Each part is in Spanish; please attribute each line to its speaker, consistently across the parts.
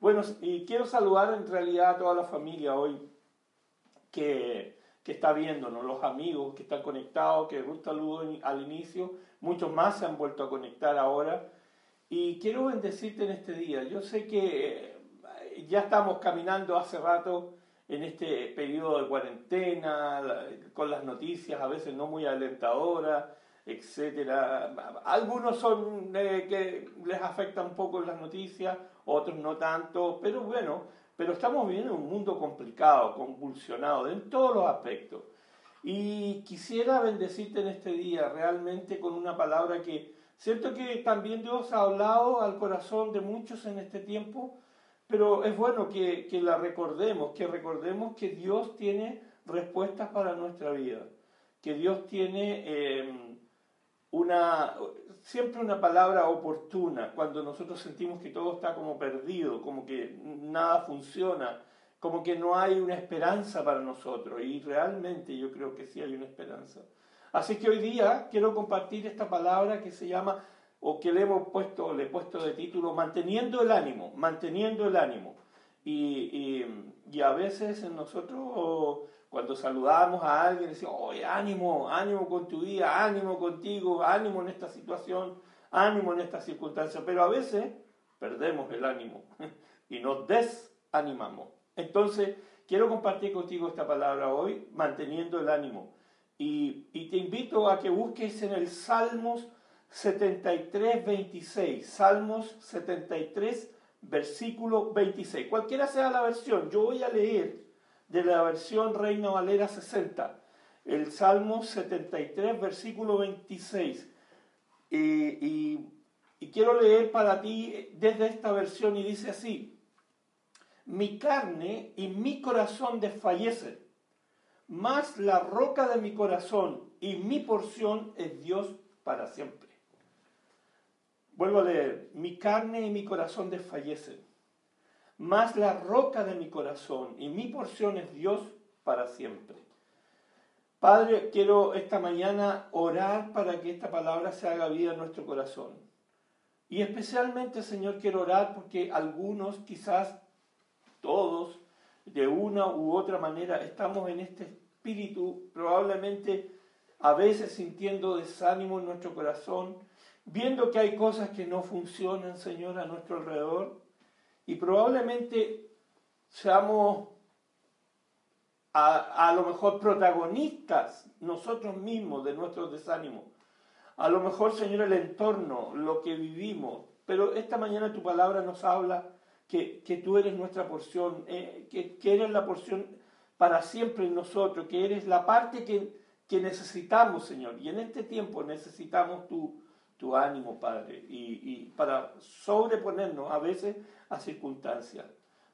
Speaker 1: Bueno, y quiero saludar en realidad a toda la familia hoy que, que está viéndonos, los amigos que están conectados, que un saludo al inicio, muchos más se han vuelto a conectar ahora. Y quiero bendecirte en este día. Yo sé que eh, ya estamos caminando hace rato en este periodo de cuarentena, con las noticias a veces no muy alentadoras, etcétera. Algunos son eh, que les afecta un poco las noticias, otros no tanto, pero bueno, pero estamos viviendo un mundo complicado, convulsionado en todos los aspectos. Y quisiera bendecirte en este día realmente con una palabra que siento que también Dios ha hablado al corazón de muchos en este tiempo, pero es bueno que, que la recordemos, que recordemos que Dios tiene respuestas para nuestra vida, que Dios tiene eh, una, siempre una palabra oportuna cuando nosotros sentimos que todo está como perdido, como que nada funciona, como que no hay una esperanza para nosotros. Y realmente yo creo que sí hay una esperanza. Así que hoy día quiero compartir esta palabra que se llama, o que le hemos puesto, le he puesto de título, manteniendo el ánimo, manteniendo el ánimo. Y, y, a veces en nosotros cuando saludamos a alguien, decimos, oye, ánimo, ánimo con tu vida, ánimo contigo, ánimo en esta situación, ánimo en esta circunstancia. Pero a veces perdemos el ánimo y nos desanimamos. Entonces, quiero compartir contigo esta palabra hoy, manteniendo el ánimo. Y, y te invito a que busques en el Salmos 73, 26. Salmos 73, versículo 26. Cualquiera sea la versión, yo voy a leer de la versión Reina Valera 60, el Salmo 73, versículo 26. y, quiero leer para ti desde esta versión y dice así, mi carne y mi corazón desfallecen, mas la roca de mi corazón y mi porción es Dios para siempre. Vuelvo a leer, mi carne y mi corazón desfallecen más la roca de mi corazón y mi porción es Dios para siempre. Padre, quiero esta mañana orar para que esta palabra se haga vida en nuestro corazón. Y especialmente, Señor, quiero orar porque algunos, quizás todos, de una u otra manera, estamos en este espíritu, probablemente a veces sintiendo desánimo en nuestro corazón, viendo que hay cosas que no funcionan, Señor, a nuestro alrededor y probablemente seamos a, lo mejor protagonistas nosotros mismos de nuestros desánimos. A lo mejor, Señor, el entorno, lo que vivimos. Pero esta mañana tu palabra nos habla que, tú eres nuestra porción, eh, que, eres la porción para siempre en nosotros, que eres la parte que, que necesitamos, Señor. Y en este tiempo necesitamos tu, tu ánimo, Padre, y, para sobreponernos a veces a circunstancias.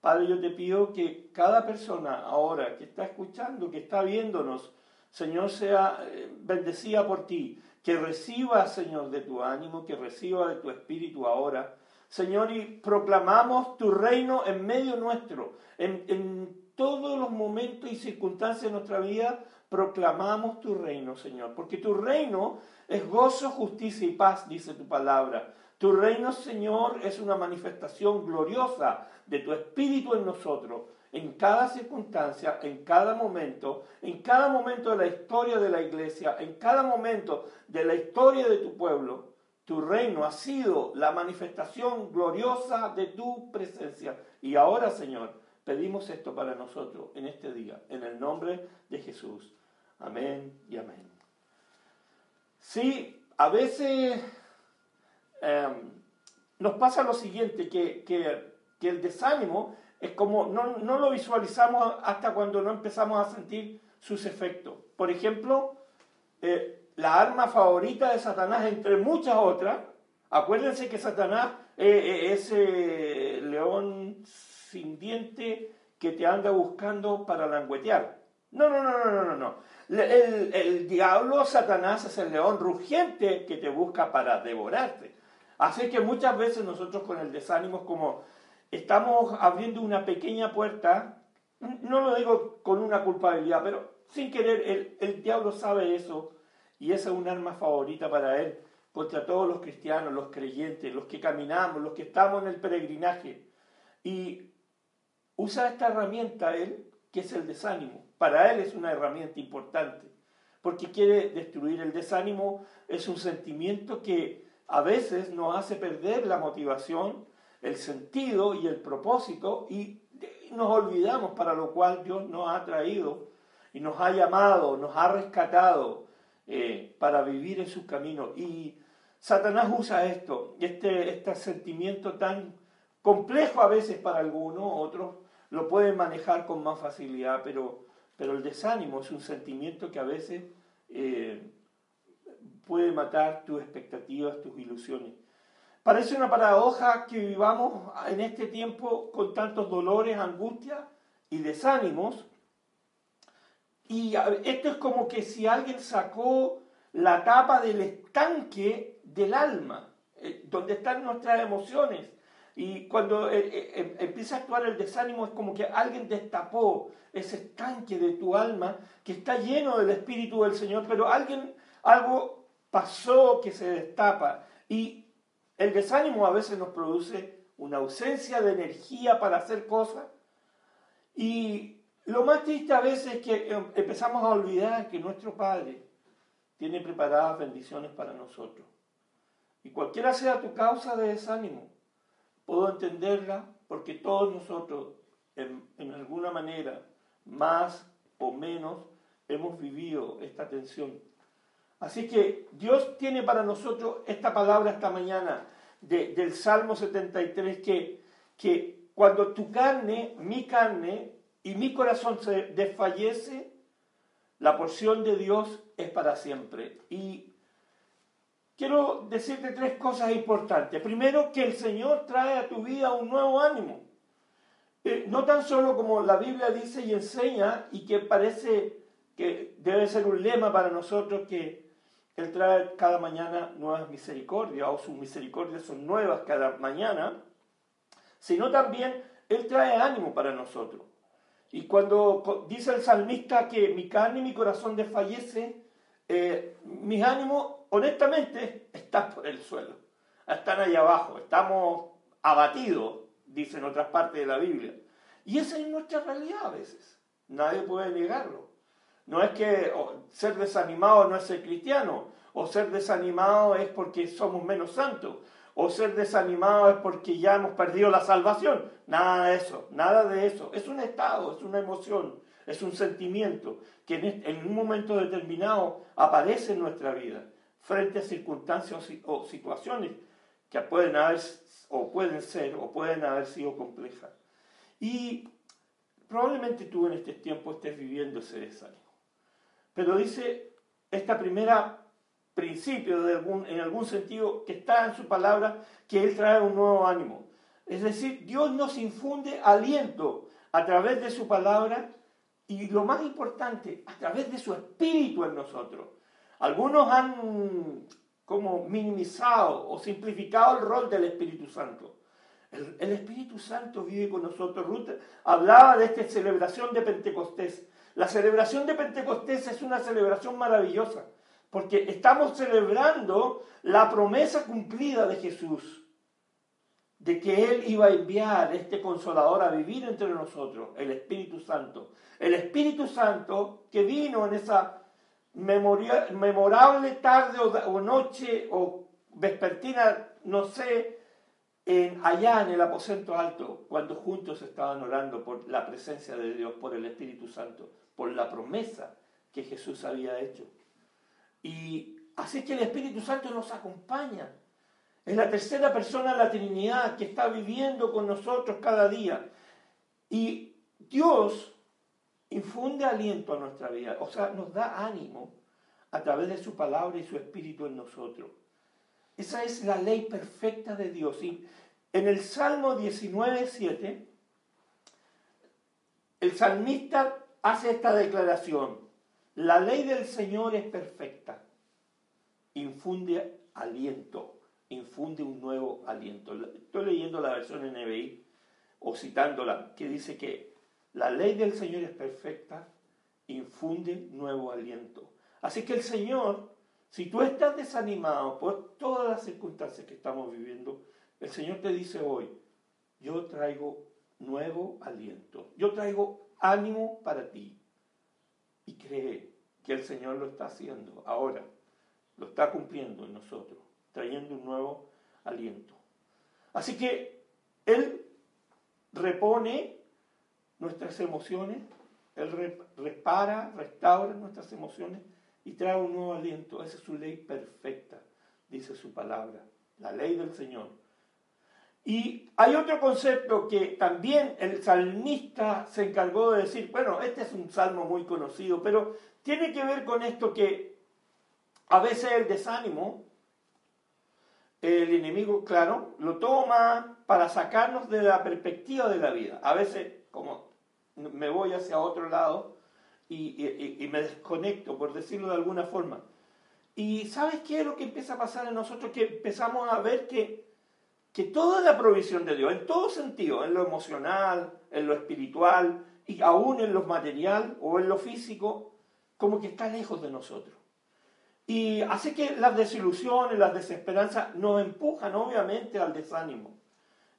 Speaker 1: Padre, yo te pido que cada persona ahora que está escuchando, que está viéndonos, Señor, sea eh, bendecida por ti, que reciba, Señor, de tu ánimo, que reciba de tu espíritu ahora. Señor, y proclamamos tu reino en medio nuestro, en, en todos los momentos y circunstancias de nuestra vida, proclamamos tu reino, Señor, porque tu reino es gozo, justicia y paz, dice tu palabra. Tu reino, Señor, es una manifestación gloriosa de tu espíritu en nosotros, en cada circunstancia, en cada momento, en cada momento de la historia de la iglesia, en cada momento de la historia de tu pueblo. Tu reino ha sido la manifestación gloriosa de tu presencia. Y ahora, Señor, pedimos esto para nosotros en este día, en el nombre de Jesús. Amén y amén. Sí, a veces em, nos pasa lo siguiente, que, el desánimo es como, no, lo visualizamos hasta cuando no empezamos a sentir sus efectos. Por ejemplo, eh, la arma favorita de Satanás, entre muchas otras, acuérdense que Satanás es ese león sin diente que te anda buscando para languetear. No, no, no, no, no, no. El, diablo, Satanás, es el león rugiente que te busca para devorarte. Así que muchas veces nosotros con el desánimo es como estamos abriendo una pequeña puerta, no lo digo con una culpabilidad, pero sin querer, el, el diablo sabe eso y esa es un arma favorita para él contra todos los cristianos, los creyentes, los que caminamos, los que estamos en el peregrinaje. Y usa esta herramienta él, que es el desánimo. Para él es una herramienta importante, porque quiere destruir el desánimo. Es un sentimiento que a veces nos hace perder la motivación, el sentido y el propósito y nos olvidamos para lo cual Dios nos ha traído y nos ha llamado, nos ha rescatado eh, para vivir en sus caminos. Y Satanás usa esto, este, este sentimiento tan complejo a veces para algunos, otros lo pueden manejar con más facilidad, pero, pero el desánimo es un sentimiento que a veces eh, puede matar tus expectativas, tus ilusiones. Parece una paradoja que vivamos en este tiempo con tantos dolores, angustias y desánimos. Y esto es como que si alguien sacó la tapa del estanque del alma, eh, donde están nuestras emociones. Y cuando eh, eh, em, empieza a actuar el desánimo es como que alguien destapó ese estanque de tu alma que está lleno del Espíritu del Señor, pero alguien, algo pasó que se destapa. Y el desánimo a veces nos produce una ausencia de energía para hacer cosas y lo más triste a veces es que em, empezamos a olvidar que nuestro Padre tiene preparadas bendiciones para nosotros. Y cualquiera sea tu causa de desánimo, puedo entenderla porque todos nosotros, en, alguna manera, más o menos, hemos vivido esta tensión Así que Dios tiene para nosotros esta palabra esta mañana del Salmo 73, que, que cuando tu carne, mi carne y mi corazón se desfallece, la porción de Dios es para siempre. Y quiero decirte tres cosas importantes. Primero, que el Señor trae a tu vida un nuevo ánimo. Eh, no tan solo como la Biblia dice y enseña, y que parece que debe ser un lema para nosotros que él trae cada mañana nuevas misericordias, o sus misericordias son nuevas cada mañana, sino también Él trae ánimo para nosotros. Y cuando dice el salmista que mi carne y mi corazón desfallece, eh, mis ánimos, honestamente, están por el suelo, están allá abajo, estamos abatidos, dice en otras partes de la Biblia. Y esa es nuestra realidad a veces, nadie puede negarlo. No es que ser desanimado no es ser cristiano, o ser desanimado es porque somos menos santos, o ser desanimado es porque ya hemos perdido la salvación. Nada de eso, nada de eso. Es un estado, es una emoción, es un sentimiento que en, un momento determinado aparece en nuestra vida frente a circunstancias o situaciones que pueden haber o pueden ser o pueden haber sido complejas. Y probablemente tú en este tiempo estés viviendo ese desánimo. Pero dice esta primera principio de algún, en algún sentido que está en su palabra, que Él trae un nuevo ánimo. Es decir, Dios nos infunde aliento a través de su palabra y lo más importante, a través de su espíritu en nosotros. Algunos han como minimizado o simplificado el rol del Espíritu Santo. El, el Espíritu Santo vive con nosotros. Ruth hablaba de esta celebración de Pentecostés. La celebración de Pentecostés es una celebración maravillosa, porque estamos celebrando la promesa cumplida de Jesús, de que Él iba a enviar este consolador a vivir entre nosotros, el Espíritu Santo. El Espíritu Santo que vino en esa memorable tarde o, noche o vespertina, no sé, en, allá en el aposento alto, cuando juntos estaban orando por la presencia de Dios, por el Espíritu Santo por la promesa que Jesús había hecho. Y así que el Espíritu Santo nos acompaña. Es la tercera persona de la Trinidad que está viviendo con nosotros cada día. Y Dios infunde aliento a nuestra vida, o sea, nos da ánimo a través de su palabra y su espíritu en nosotros. Esa es la ley perfecta de Dios. Y en el Salmo 19, 7, el salmista hace esta declaración. La ley del Señor es perfecta. Infunde aliento, infunde un nuevo aliento. Estoy leyendo la versión NBI o citándola, que dice que la ley del Señor es perfecta, infunde nuevo aliento. Así que el Señor, si tú estás desanimado por todas las circunstancias que estamos viviendo, el Señor te dice hoy, yo traigo nuevo aliento. Yo traigo ánimo para ti. Y cree que el Señor lo está haciendo ahora, lo está cumpliendo en nosotros, trayendo un nuevo aliento. Así que Él repone nuestras emociones, Él repara, restaura nuestras emociones y trae un nuevo aliento. Esa es su ley perfecta, dice su palabra, la ley del Señor. Y hay otro concepto que también el salmista se encargó de decir, bueno, este es un salmo muy conocido, pero tiene que ver con esto que a veces el desánimo, el enemigo, claro, lo toma para sacarnos de la perspectiva de la vida. A veces, como me voy hacia otro lado y, me desconecto, por decirlo de alguna forma. Y ¿sabes qué es lo que empieza a pasar en nosotros? Que empezamos a ver que, que toda la provisión de Dios, en todo sentido, en lo emocional, en lo espiritual y aún en lo material o en lo físico, como que está lejos de nosotros. Y hace que las desilusiones, las desesperanzas nos empujan obviamente al desánimo.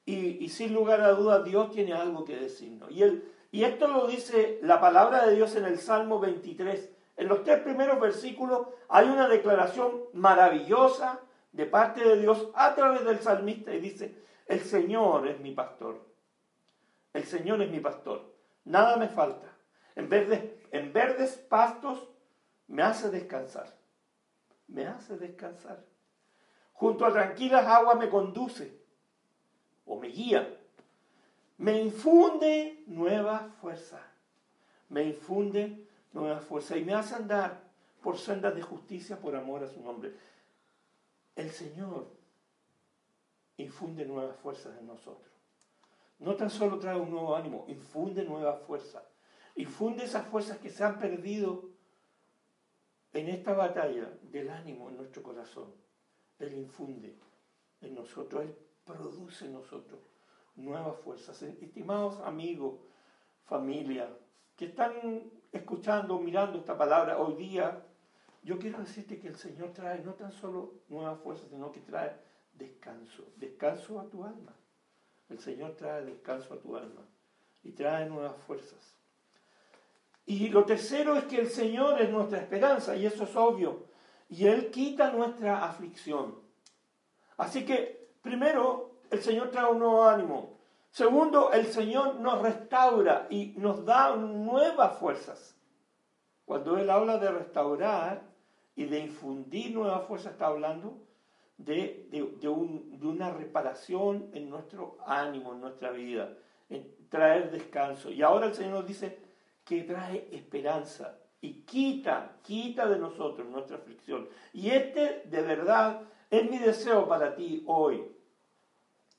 Speaker 1: Y, y sin lugar a dudas Dios tiene algo que decirnos. Y él y esto lo dice la palabra de Dios en el Salmo 23. En los tres primeros versículos hay una declaración maravillosa de parte de Dios a través del salmista y dice, el Señor es mi pastor. El Señor es mi pastor. Nada me falta. En verdes, pastos me hace descansar. Me hace descansar. Junto a tranquilas aguas me conduce o me guía me infunde nueva fuerza. Me infunde nueva fuerza y me hace andar por sendas de justicia por amor a su nombre. El Señor infunde nuevas fuerzas en nosotros. No tan solo trae un nuevo ánimo, infunde nueva fuerza. Infunde esas fuerzas que se han perdido en esta batalla del ánimo en nuestro corazón. Él infunde en nosotros, Él produce en nosotros nuevas fuerzas. Estimados amigos, familia, que están escuchando, mirando esta palabra hoy día, yo quiero decirte que el Señor trae no tan solo nuevas fuerzas, sino que trae descanso, descanso a tu alma. El Señor trae descanso a tu alma y trae nuevas fuerzas. Y lo tercero es que el Señor es nuestra esperanza, y eso es obvio, y Él quita nuestra aflicción. Así que, primero, el Señor trae un nuevo ánimo. Segundo, el Señor nos restaura y nos da nuevas fuerzas. Cuando Él habla de restaurar y de infundir nuevas fuerzas, está hablando de, de, una reparación en nuestro ánimo, en nuestra vida, en traer descanso. Y ahora el Señor nos dice que trae esperanza y quita, quita de nosotros nuestra aflicción. Y este de verdad es mi deseo para ti hoy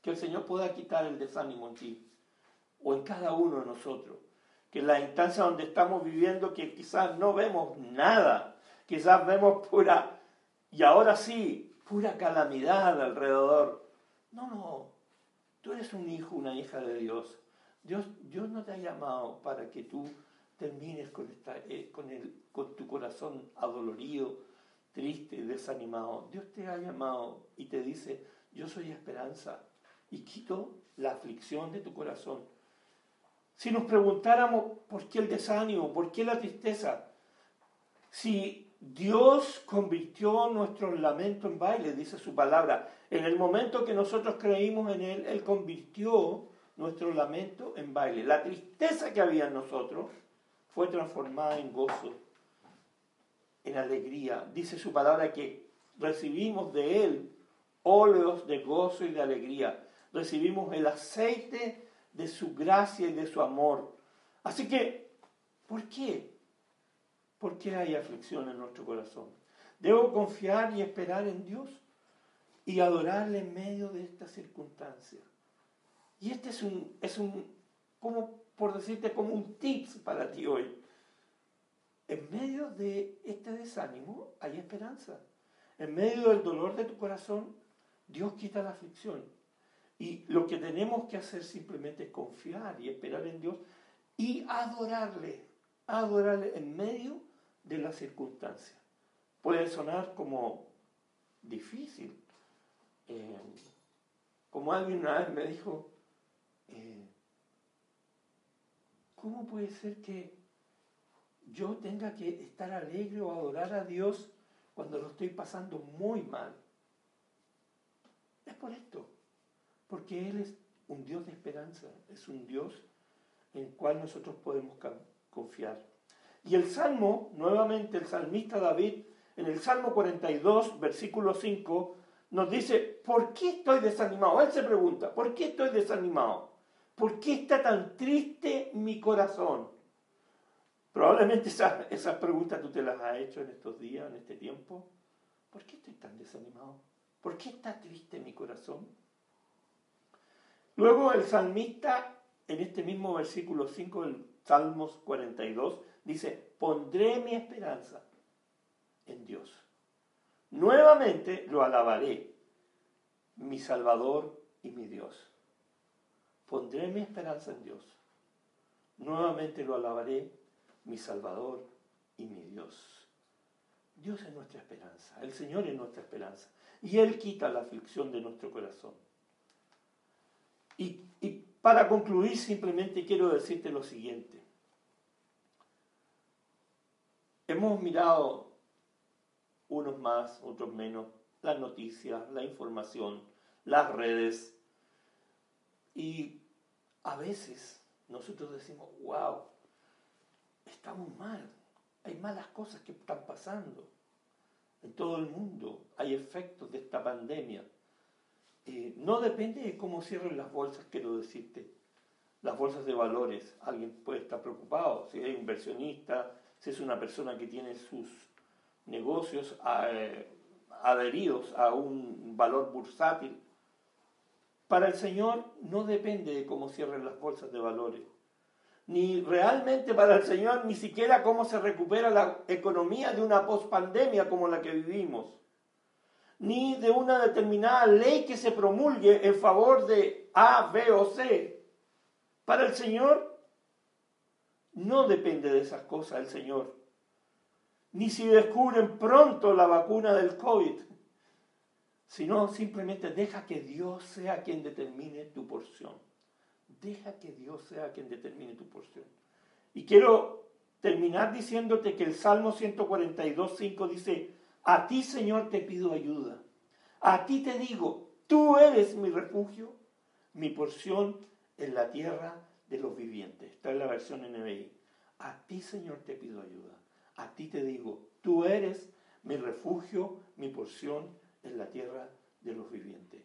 Speaker 1: que el Señor pueda quitar el desánimo en ti o en cada uno de nosotros. Que en la instancia donde estamos viviendo, que quizás no vemos nada, quizás vemos pura, y ahora sí, pura calamidad alrededor. No, no, tú eres un hijo, una hija de Dios. Dios, Dios no te ha llamado para que tú termines con, esta, eh, con, el, con tu corazón adolorido, triste, desanimado. Dios te ha llamado y te dice, yo soy esperanza, y quito la aflicción de tu corazón. Si nos preguntáramos por qué el desánimo, por qué la tristeza, si Dios convirtió nuestro lamento en baile, dice su palabra, en el momento que nosotros creímos en Él, Él convirtió nuestro lamento en baile. La tristeza que había en nosotros fue transformada en gozo, en alegría. Dice su palabra que recibimos de Él óleos de gozo y de alegría recibimos el aceite de su gracia y de su amor. Así que, ¿por qué? ¿Por qué hay aflicción en nuestro corazón? Debo confiar y esperar en Dios y adorarle en medio de esta circunstancia. Y este es un, es un, como por decirte, como un tips para ti hoy. En medio de este desánimo hay esperanza. En medio del dolor de tu corazón, Dios quita la aflicción. Y lo que tenemos que hacer simplemente es confiar y esperar en Dios y adorarle, adorarle en medio de las circunstancias. Puede sonar como difícil. Eh, como alguien una vez me dijo, eh, ¿cómo puede ser que yo tenga que estar alegre o adorar a Dios cuando lo estoy pasando muy mal? Es por esto, porque Él es un Dios de esperanza, es un Dios en cual nosotros podemos confiar. Y el Salmo, nuevamente el salmista David, en el Salmo 42, versículo 5, nos dice, ¿por qué estoy desanimado? Él se pregunta, ¿por qué estoy desanimado? ¿Por qué está tan triste mi corazón? Probablemente esas, esas preguntas tú te las has hecho en estos días, en este tiempo. ¿Por qué estoy tan desanimado? ¿Por qué está triste mi corazón? Luego el salmista, en este mismo versículo 5 del Salmos 42, dice, pondré mi esperanza en Dios. Nuevamente lo alabaré, mi Salvador y mi Dios. Pondré mi esperanza en Dios. Nuevamente lo alabaré, mi Salvador y mi Dios. Dios es nuestra esperanza, el Señor es nuestra esperanza. Y Él quita la aflicción de nuestro corazón. Y, para concluir simplemente quiero decirte lo siguiente. Hemos mirado unos más, otros menos, las noticias, la información, las redes. Y a veces nosotros decimos, wow, estamos mal, hay malas cosas que están pasando en todo el mundo, hay efectos de esta pandemia. Eh, no depende de cómo cierren las bolsas, quiero decirte. Las bolsas de valores, alguien puede estar preocupado, si es inversionista, si es una persona que tiene sus negocios eh, adheridos a un valor bursátil. Para el Señor no depende de cómo cierren las bolsas de valores, ni realmente para el Señor ni siquiera cómo se recupera la economía de una pospandemia como la que vivimos, ni de una determinada ley que se promulgue en favor de A, B o C. Para el Señor no depende de esas cosas el Señor ni si descubren pronto la vacuna del COVID, sino simplemente deja que Dios sea quien determine tu porción. Deja que Dios sea quien determine tu porción. Y quiero terminar diciéndote que el Salmo 142, 5 dice, a ti Señor te pido ayuda. A ti te digo, tú eres mi refugio, mi porción en la tierra de los vivientes. Esta es la versión NBI. A ti Señor te pido ayuda a ti te digo, tú eres mi refugio, mi porción en la tierra de los vivientes.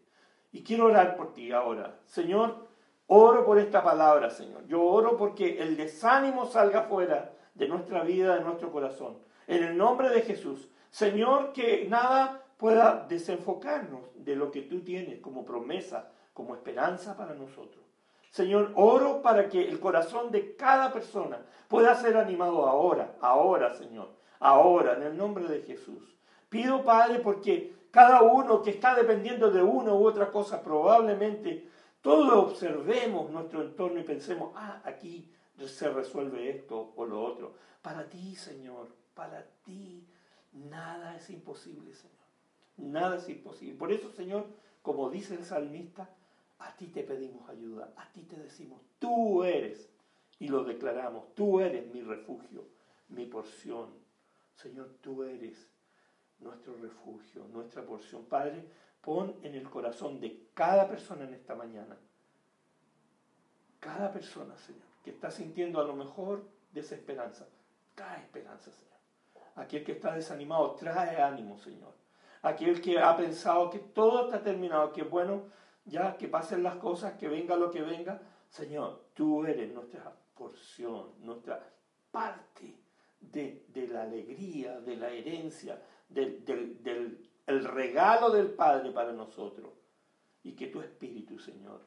Speaker 1: Y quiero orar por ti ahora. Señor, oro por esta palabra, Señor. Yo oro porque el desánimo salga fuera de nuestra vida, de nuestro corazón. En el nombre de Jesús. Señor, que nada pueda desenfocarnos de lo que tú tienes como promesa, como esperanza para nosotros. Señor, oro para que el corazón de cada persona pueda ser animado ahora, ahora, Señor, ahora, en el nombre de Jesús. Pido, Padre, porque cada uno que está dependiendo de una u otra cosa, probablemente todos observemos nuestro entorno y pensemos, ah, aquí se resuelve esto o lo otro. Para ti, Señor, para ti, nada es imposible, Señor. Nada es imposible. Por eso, Señor, como dice el salmista, a ti te pedimos ayuda, a ti te decimos, tú eres, y lo declaramos, tú eres mi refugio, mi porción. Señor, tú eres nuestro refugio, nuestra porción. Padre, pon en el corazón de cada persona en esta mañana, cada persona, Señor, que está sintiendo a lo mejor desesperanza, trae esperanza, Señor. Aquel que está desanimado, trae ánimo, Señor. Aquel que ha pensado que todo está terminado, que bueno, ya que pasen las cosas, que venga lo que venga, Señor, tú eres nuestra porción, nuestra parte de, la alegría, de la herencia, del, del el regalo del Padre para nosotros. Y que tu Espíritu, Señor,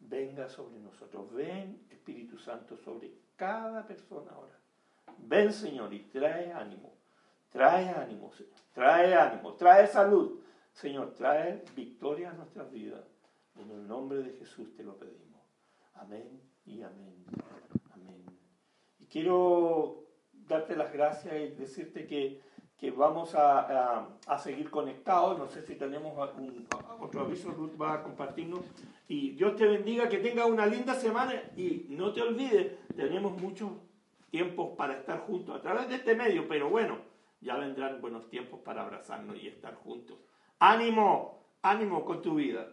Speaker 1: venga sobre nosotros. Ven, Espíritu Santo, sobre cada persona ahora. Ven, Señor, y trae ánimo. Trae ánimo, Señor. Trae ánimo. Trae salud. Señor, trae victoria a nuestras vidas. En el nombre de Jesús te lo pedimos. Amén y amén. Amén. Y quiero darte las gracias y decirte que que vamos a, a, seguir conectados. No sé si tenemos otro aviso, Ruth va a compartirnos. Y Dios te bendiga, que tenga una linda semana y no te olvides, tenemos muchos tiempos para estar juntos a través de este medio, pero bueno, ya vendrán buenos tiempos para abrazarnos y estar juntos. Ánimo, ánimo con tu vida.